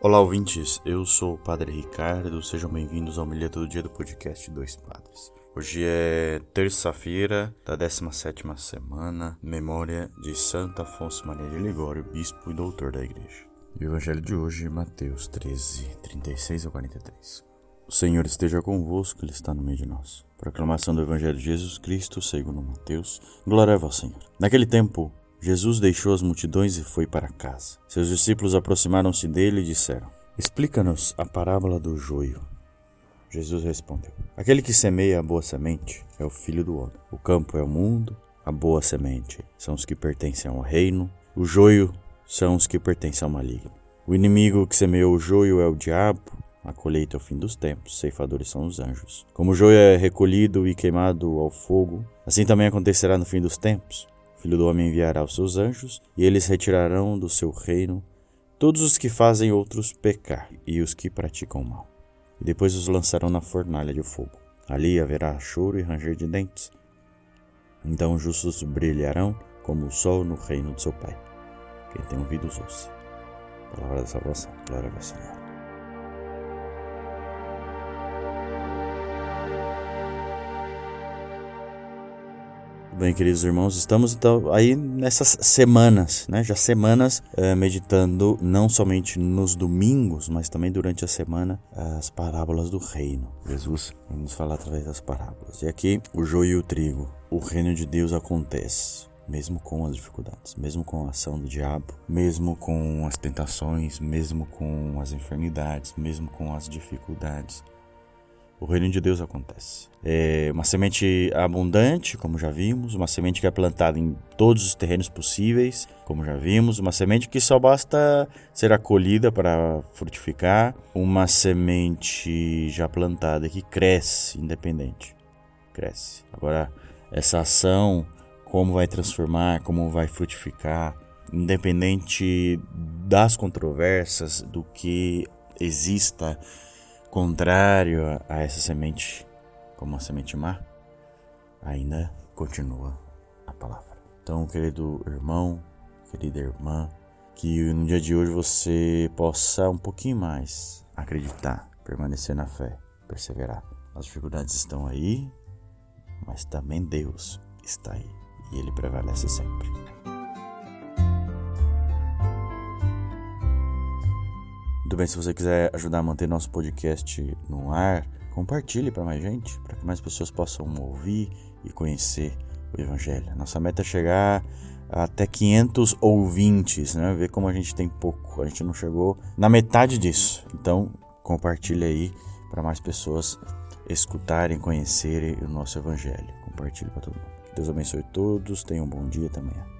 Olá, ouvintes. Eu sou o Padre Ricardo. Sejam bem-vindos ao Milha do Dia do podcast Dois Padres. Hoje é terça-feira da 17 semana, memória de Santo Afonso Maria de Ligório, bispo e doutor da igreja. E o evangelho de hoje, Mateus 13, 36 a 43. O Senhor esteja convosco, Ele está no meio de nós. Proclamação do Evangelho de Jesus Cristo, segundo Mateus. Glória ao Senhor. Naquele tempo, Jesus deixou as multidões e foi para casa. Seus discípulos aproximaram-se dele e disseram: Explica-nos a parábola do joio. Jesus respondeu: Aquele que semeia a boa semente é o filho do homem. O campo é o mundo, a boa semente são os que pertencem ao reino, o joio são os que pertencem ao maligno. O inimigo que semeou o joio é o diabo, a colheita é o fim dos tempos, ceifadores são os anjos. Como o joio é recolhido e queimado ao fogo, assim também acontecerá no fim dos tempos. Filho do homem enviará os seus anjos, e eles retirarão do seu reino todos os que fazem outros pecar e os que praticam mal. E depois os lançarão na fornalha de fogo. Ali haverá choro e ranger de dentes. Então os justos brilharão como o sol no reino de seu Pai. Quem tem ouvidos, ouça. Palavra da salvação. Glória ao Senhor. Bem, queridos irmãos, estamos então aí nessas semanas, né? Já semanas é, meditando não somente nos domingos, mas também durante a semana as parábolas do reino. Jesus vai nos falar através das parábolas. E aqui o joio e o trigo. O reino de Deus acontece mesmo com as dificuldades, mesmo com a ação do diabo, mesmo com as tentações, mesmo com as enfermidades, mesmo com as dificuldades o reino de Deus acontece. É uma semente abundante, como já vimos, uma semente que é plantada em todos os terrenos possíveis, como já vimos, uma semente que só basta ser acolhida para frutificar, uma semente já plantada que cresce independente. Cresce. Agora, essa ação, como vai transformar, como vai frutificar, independente das controvérsias, do que exista contrário a essa semente, como a semente má, ainda continua a palavra. Então, querido irmão, querida irmã, que no dia de hoje você possa um pouquinho mais acreditar, permanecer na fé, perseverar. As dificuldades estão aí, mas também Deus está aí e Ele prevalece sempre. Muito bem, se você quiser ajudar a manter nosso podcast no ar, compartilhe para mais gente, para que mais pessoas possam ouvir e conhecer o Evangelho. Nossa meta é chegar até 500 ouvintes, né? Ver como a gente tem pouco, a gente não chegou na metade disso. Então, compartilhe aí para mais pessoas escutarem, conhecerem o nosso Evangelho. Compartilhe para todo mundo. Deus abençoe todos, tenham um bom dia também.